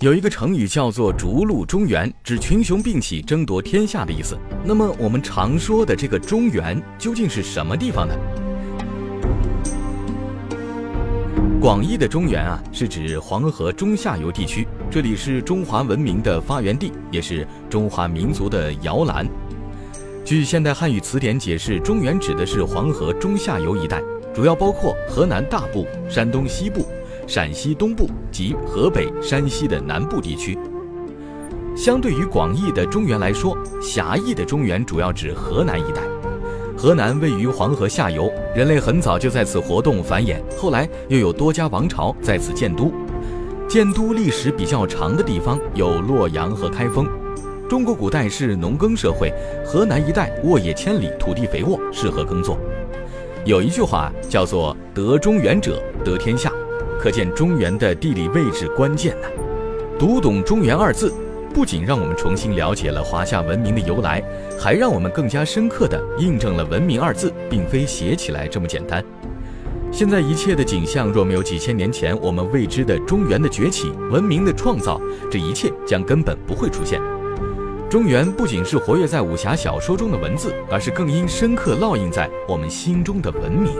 有一个成语叫做“逐鹿中原”，指群雄并起、争夺天下的意思。那么，我们常说的这个中原究竟是什么地方呢？广义的中原啊，是指黄河中下游地区，这里是中华文明的发源地，也是中华民族的摇篮。据现代汉语词典解释，中原指的是黄河中下游一带，主要包括河南大部、山东西部。陕西东部及河北、山西的南部地区，相对于广义的中原来说，狭义的中原主要指河南一带。河南位于黄河下游，人类很早就在此活动繁衍，后来又有多家王朝在此建都。建都历史比较长的地方有洛阳和开封。中国古代是农耕社会，河南一带沃野千里，土地肥沃，适合耕作。有一句话叫做“得中原者得天下”。可见中原的地理位置关键呢。读懂“中原”二字，不仅让我们重新了解了华夏文明的由来，还让我们更加深刻地印证了“文明”二字并非写起来这么简单。现在一切的景象，若没有几千年前我们未知的中原的崛起、文明的创造，这一切将根本不会出现。中原不仅是活跃在武侠小说中的文字，而是更应深刻烙印在我们心中的文明。